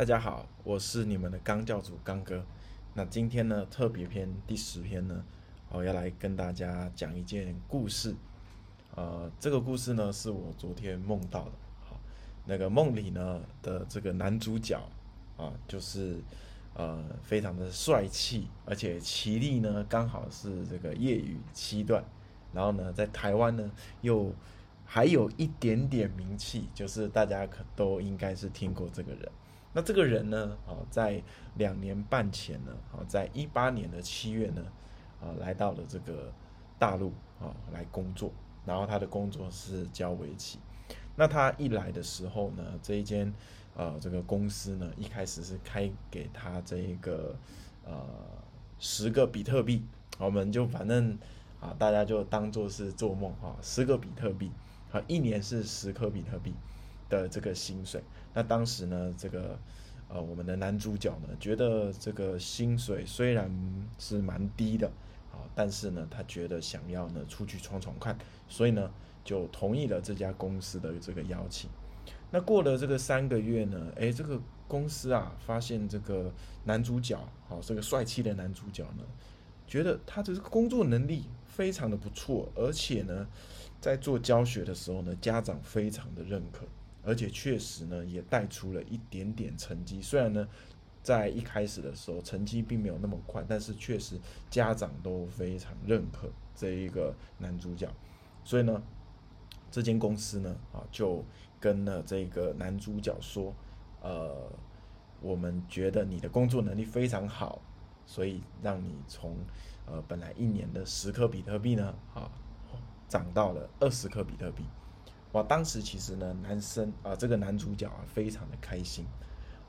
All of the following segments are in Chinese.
大家好，我是你们的刚教主刚哥。那今天呢，特别篇第十篇呢，我要来跟大家讲一件故事。呃，这个故事呢，是我昨天梦到的。好，那个梦里呢的这个男主角啊，就是呃非常的帅气，而且棋力呢刚好是这个业余七段，然后呢在台湾呢又还有一点点名气，就是大家可都应该是听过这个人。那这个人呢，啊，在两年半前呢，啊，在一八年的七月呢，啊，来到了这个大陆啊来工作。然后他的工作是教围棋。那他一来的时候呢，这一间呃这个公司呢，一开始是开给他这一个呃十个比特币。我们就反正啊，大家就当做是做梦啊，十个比特币，啊，一年是十颗比特币。的这个薪水，那当时呢，这个呃，我们的男主角呢，觉得这个薪水虽然是蛮低的，啊，但是呢，他觉得想要呢出去闯闯看，所以呢，就同意了这家公司的这个邀请。那过了这个三个月呢，诶，这个公司啊，发现这个男主角，好，这个帅气的男主角呢，觉得他的这个工作能力非常的不错，而且呢，在做教学的时候呢，家长非常的认可。而且确实呢，也带出了一点点成绩。虽然呢，在一开始的时候成绩并没有那么快，但是确实家长都非常认可这一个男主角。所以呢，这间公司呢，啊，就跟了这个男主角说，呃，我们觉得你的工作能力非常好，所以让你从呃本来一年的十颗比特币呢，啊，涨到了二十颗比特币。哇，当时其实呢，男生啊，这个男主角啊，非常的开心。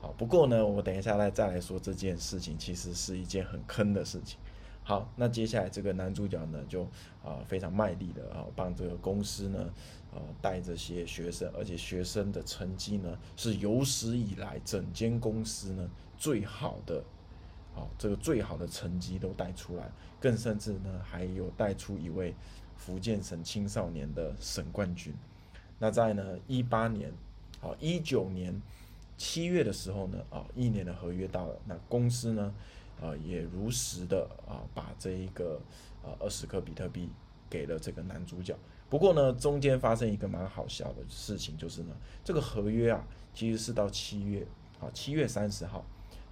好，不过呢，我等一下来再来说这件事情，其实是一件很坑的事情。好，那接下来这个男主角呢，就啊非常卖力的啊，帮这个公司呢，呃带这些学生，而且学生的成绩呢，是有史以来整间公司呢最好的，好，这个最好的成绩都带出来，更甚至呢，还有带出一位福建省青少年的省冠军。那在呢一八年，啊一九年七月的时候呢，啊一年的合约到了，那公司呢，啊也如实的啊把这一个啊二十颗比特币给了这个男主角。不过呢，中间发生一个蛮好笑的事情，就是呢这个合约啊其实是到七月，啊七月三十号。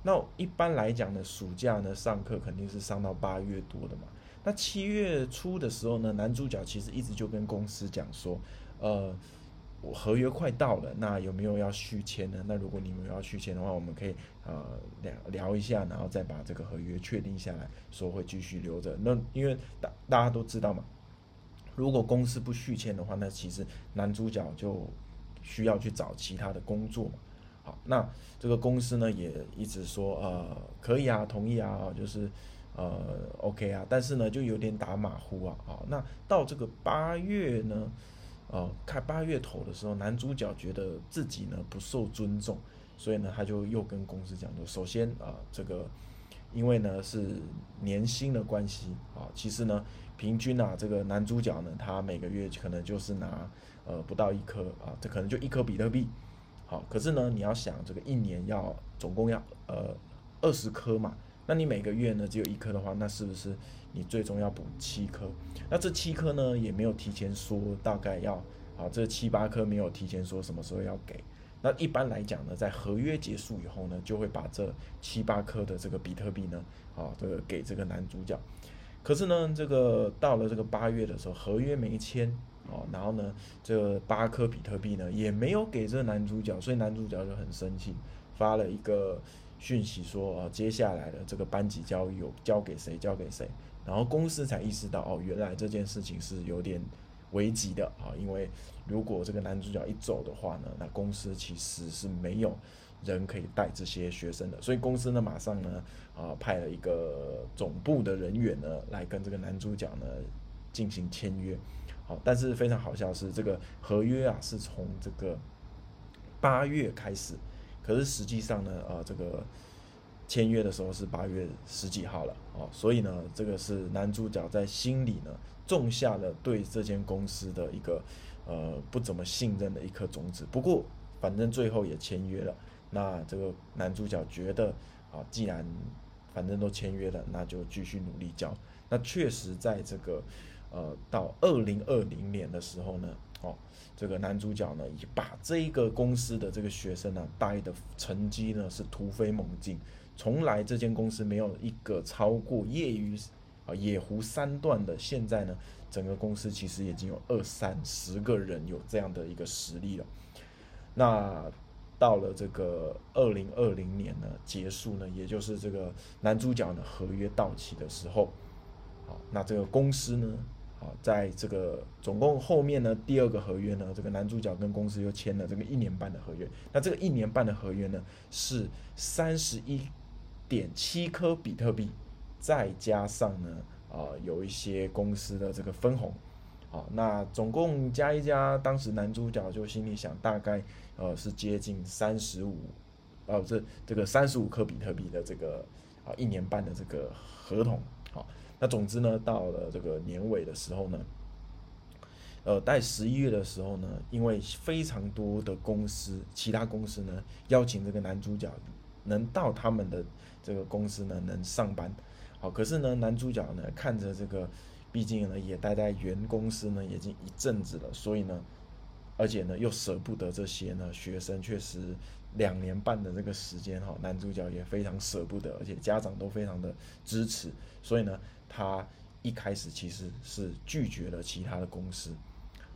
那一般来讲呢，暑假呢上课肯定是上到八月多的嘛。那七月初的时候呢，男主角其实一直就跟公司讲说，呃。我合约快到了，那有没有要续签呢？那如果你们要续签的话，我们可以呃聊聊一下，然后再把这个合约确定下来，说会继续留着。那因为大大家都知道嘛，如果公司不续签的话，那其实男主角就需要去找其他的工作嘛。好，那这个公司呢也一直说呃可以啊，同意啊，就是呃 OK 啊，但是呢就有点打马虎啊。好，那到这个八月呢？呃，开八月头的时候，男主角觉得自己呢不受尊重，所以呢他就又跟公司讲说，首先啊这个，因为呢是年薪的关系啊，其实呢平均啊这个男主角呢他每个月可能就是拿呃不到一颗啊，这可能就一颗比特币，好，可是呢你要想这个一年要总共要呃二十颗嘛。那你每个月呢只有一颗的话，那是不是你最终要补七颗？那这七颗呢也没有提前说大概要啊，这七八颗没有提前说什么时候要给。那一般来讲呢，在合约结束以后呢，就会把这七八颗的这个比特币呢啊，这个给这个男主角。可是呢，这个到了这个八月的时候，合约没签哦，然后呢，这八颗比特币呢也没有给这个男主角，所以男主角就很生气，发了一个。讯息说，呃，接下来的这个班级交有交给谁，交给谁，然后公司才意识到，哦，原来这件事情是有点危急的啊，因为如果这个男主角一走的话呢，那公司其实是没有人可以带这些学生的，所以公司呢马上呢，啊，派了一个总部的人员呢来跟这个男主角呢进行签约，好，但是非常好笑是这个合约啊是从这个八月开始。可是实际上呢，呃，这个签约的时候是八月十几号了哦，所以呢，这个是男主角在心里呢种下了对这间公司的一个呃不怎么信任的一颗种子。不过反正最后也签约了，那这个男主角觉得啊，既然反正都签约了，那就继续努力教。那确实在这个呃到二零二零年的时候呢，哦，这个男主角呢，已把这个公司的这个学生呢带的成绩呢是突飞猛进，从来这间公司没有一个超过业余啊野狐三段的，现在呢，整个公司其实已经有二三十个人有这样的一个实力了。那到了这个二零二零年呢结束呢，也就是这个男主角呢合约到期的时候。好那这个公司呢，啊，在这个总共后面呢，第二个合约呢，这个男主角跟公司又签了这个一年半的合约。那这个一年半的合约呢，是三十一点七颗比特币，再加上呢，啊，有一些公司的这个分红，啊，那总共加一加，当时男主角就心里想，大概呃是接近三十五，哦，这这个三十五颗比特币的这个啊一年半的这个合同，好。那总之呢，到了这个年尾的时候呢，呃，在十一月的时候呢，因为非常多的公司，其他公司呢邀请这个男主角能到他们的这个公司呢能上班，好，可是呢，男主角呢看着这个，毕竟呢也待在原公司呢已经一阵子了，所以呢，而且呢又舍不得这些呢学生，确实两年半的这个时间哈，男主角也非常舍不得，而且家长都非常的支持，所以呢。他一开始其实是拒绝了其他的公司，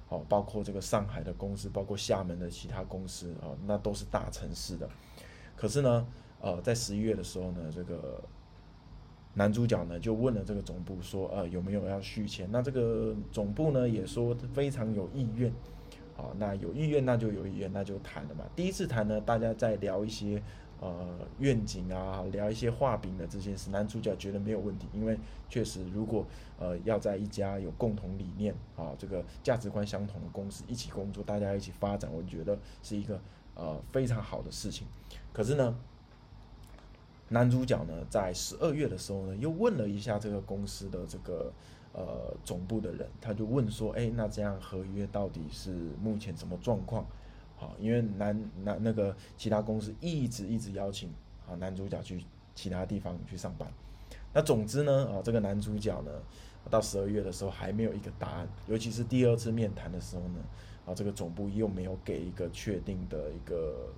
哦，包括这个上海的公司，包括厦门的其他公司啊，那都是大城市的。可是呢，呃，在十一月的时候呢，这个男主角呢就问了这个总部说，呃，有没有要续签？那这个总部呢也说非常有意愿，啊，那有意愿那就有意愿，那就谈了嘛。第一次谈呢，大家在聊一些。呃，愿景啊，聊一些画饼的这件事，男主角觉得没有问题，因为确实，如果呃要在一家有共同理念啊，这个价值观相同的公司一起工作，大家一起发展，我觉得是一个呃非常好的事情。可是呢，男主角呢在十二月的时候呢，又问了一下这个公司的这个呃总部的人，他就问说，哎，那这样合约到底是目前什么状况？好，因为男男那个其他公司一直一直邀请啊男主角去其他地方去上班，那总之呢啊这个男主角呢到十二月的时候还没有一个答案，尤其是第二次面谈的时候呢啊这个总部又没有给一个确定的一个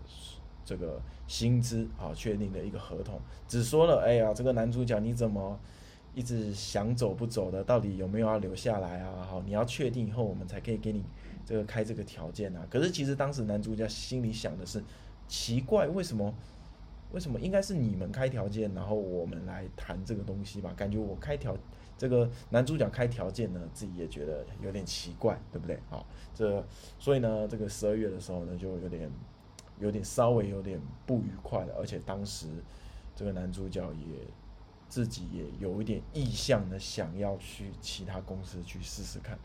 这个薪资啊确定的一个合同，只说了哎呀这个男主角你怎么一直想走不走的，到底有没有要留下来啊？好，你要确定以后我们才可以给你。这个开这个条件啊，可是其实当时男主角心里想的是，奇怪，为什么，为什么应该是你们开条件，然后我们来谈这个东西吧？感觉我开条，这个男主角开条件呢，自己也觉得有点奇怪，对不对？好，这所以呢，这个十二月的时候呢，就有点，有点稍微有点不愉快了，而且当时这个男主角也自己也有一点意向的，想要去其他公司去试试看。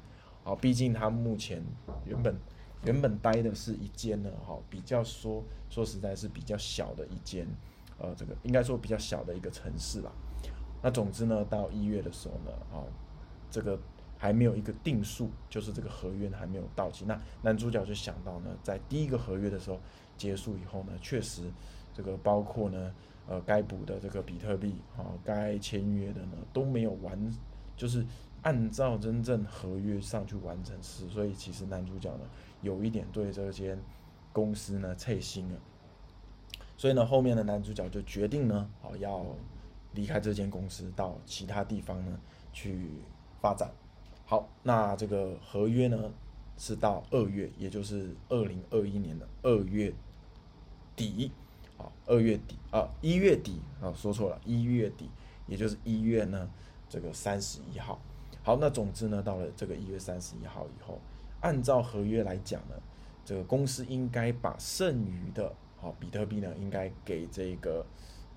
好，毕竟他目前原本原本待的是一间呢，哈，比较说说实在是比较小的一间，呃，这个应该说比较小的一个城市吧。那总之呢，到一月的时候呢，啊，这个还没有一个定数，就是这个合约还没有到期。那男主角就想到呢，在第一个合约的时候结束以后呢，确实这个包括呢，呃，该补的这个比特币啊，该签约的呢都没有完，就是。按照真正合约上去完成事，所以其实男主角呢有一点对这间公司呢脆心了，所以呢后面的男主角就决定呢，好要离开这间公司到其他地方呢去发展。好，那这个合约呢是到二月，也就是二零二一年的二月底，好，二月底啊一月底啊说错了，一月底，也就是一月呢这个三十一号。好，那总之呢，到了这个一月三十一号以后，按照合约来讲呢，这个公司应该把剩余的好比特币呢，应该给这个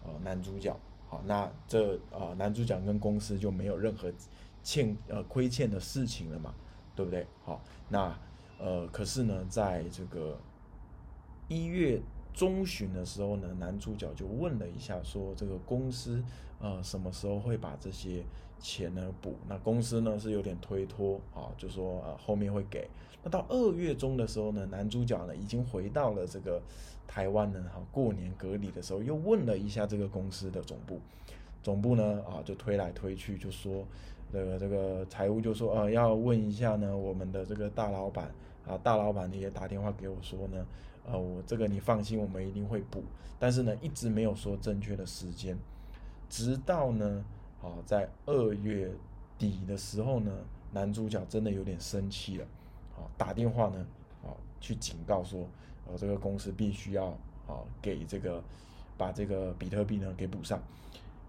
呃男主角。好，那这呃男主角跟公司就没有任何欠呃亏欠的事情了嘛，对不对？好，那呃可是呢，在这个一月中旬的时候呢，男主角就问了一下，说这个公司呃什么时候会把这些钱呢补？那公司呢是有点推脱啊，就说呃后面会给。那到二月中的时候呢，男主角呢已经回到了这个台湾呢，哈，过年隔离的时候又问了一下这个公司的总部，总部呢啊就推来推去，就说这个这个财务就说呃要问一下呢我们的这个大老板啊，大老板也打电话给我说呢。呃，我这个你放心，我们一定会补。但是呢，一直没有说正确的时间，直到呢，啊，在二月底的时候呢，男主角真的有点生气了，啊，打电话呢，啊，去警告说，呃，这个公司必须要啊给这个把这个比特币呢给补上。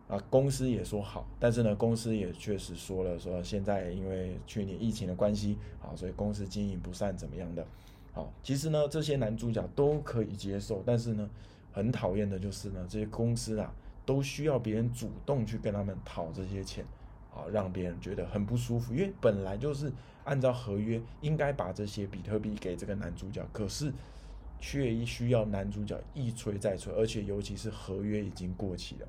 啊，公司也说好，但是呢，公司也确实说了，说现在因为去年疫情的关系，啊，所以公司经营不善怎么样的。好，其实呢，这些男主角都可以接受，但是呢，很讨厌的就是呢，这些公司啊，都需要别人主动去跟他们讨这些钱，啊，让别人觉得很不舒服。因为本来就是按照合约应该把这些比特币给这个男主角，可是却需要男主角一催再催，而且尤其是合约已经过期了。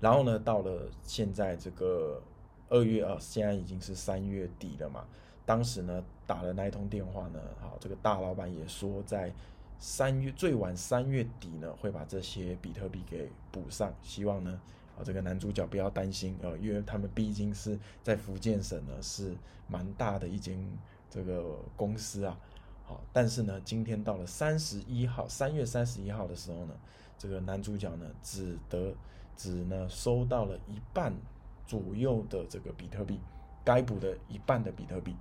然后呢，到了现在这个二月啊，现在已经是三月底了嘛。当时呢打了那一通电话呢，好，这个大老板也说在三月最晚三月底呢会把这些比特币给补上，希望呢啊这个男主角不要担心啊，因为他们毕竟是在福建省呢是蛮大的一间这个公司啊，好，但是呢今天到了三十一号三月三十一号的时候呢，这个男主角呢只得只呢收到了一半左右的这个比特币，该补的一半的比特币。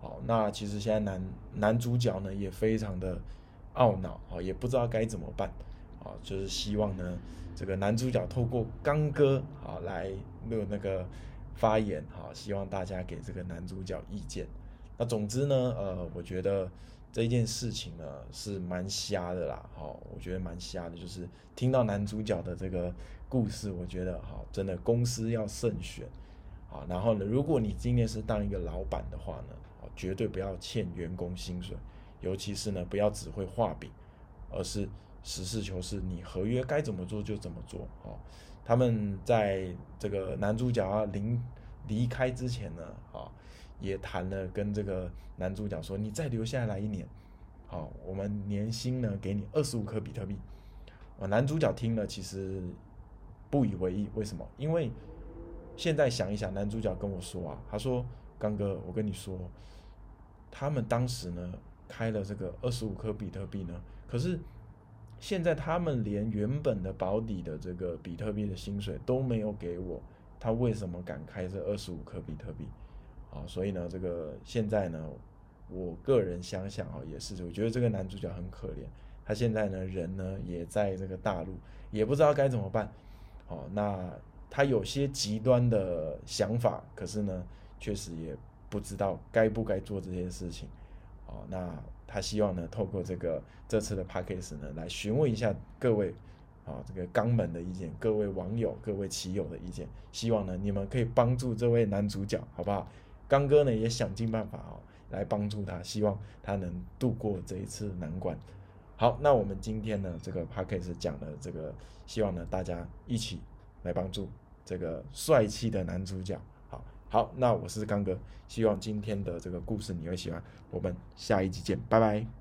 好，那其实现在男男主角呢也非常的懊恼啊，也不知道该怎么办啊，就是希望呢这个男主角透过刚哥啊来录那个发言啊，希望大家给这个男主角意见。那总之呢，呃，我觉得这件事情呢是蛮瞎的啦，好，我觉得蛮瞎的，就是听到男主角的这个故事，我觉得好，真的公司要慎选啊。然后呢，如果你今天是当一个老板的话呢？绝对不要欠员工薪水，尤其是呢，不要只会画饼，而是实事求是，你合约该怎么做就怎么做。哦，他们在这个男主角啊临离开之前呢，啊，也谈了跟这个男主角说，你再留下来一年，好，我们年薪呢给你二十五颗比特币。啊，男主角听了其实不以为意，为什么？因为现在想一想，男主角跟我说啊，他说，刚哥，我跟你说。他们当时呢开了这个二十五颗比特币呢，可是现在他们连原本的保底的这个比特币的薪水都没有给我，他为什么敢开这二十五颗比特币？啊，所以呢，这个现在呢，我个人想想啊，也是，我觉得这个男主角很可怜，他现在呢人呢也在这个大陆，也不知道该怎么办。哦，那他有些极端的想法，可是呢，确实也。不知道该不该做这些事情，哦，那他希望呢，透过这个这次的 p a c k a g e 呢，来询问一下各位啊，这个肛门的意见，各位网友、各位棋友的意见，希望呢，你们可以帮助这位男主角，好不好？刚哥呢也想尽办法哦，来帮助他，希望他能度过这一次难关。好，那我们今天呢，这个 p a c k a g e 讲的这个，希望呢大家一起来帮助这个帅气的男主角。好，那我是刚哥，希望今天的这个故事你会喜欢。我们下一集见，拜拜。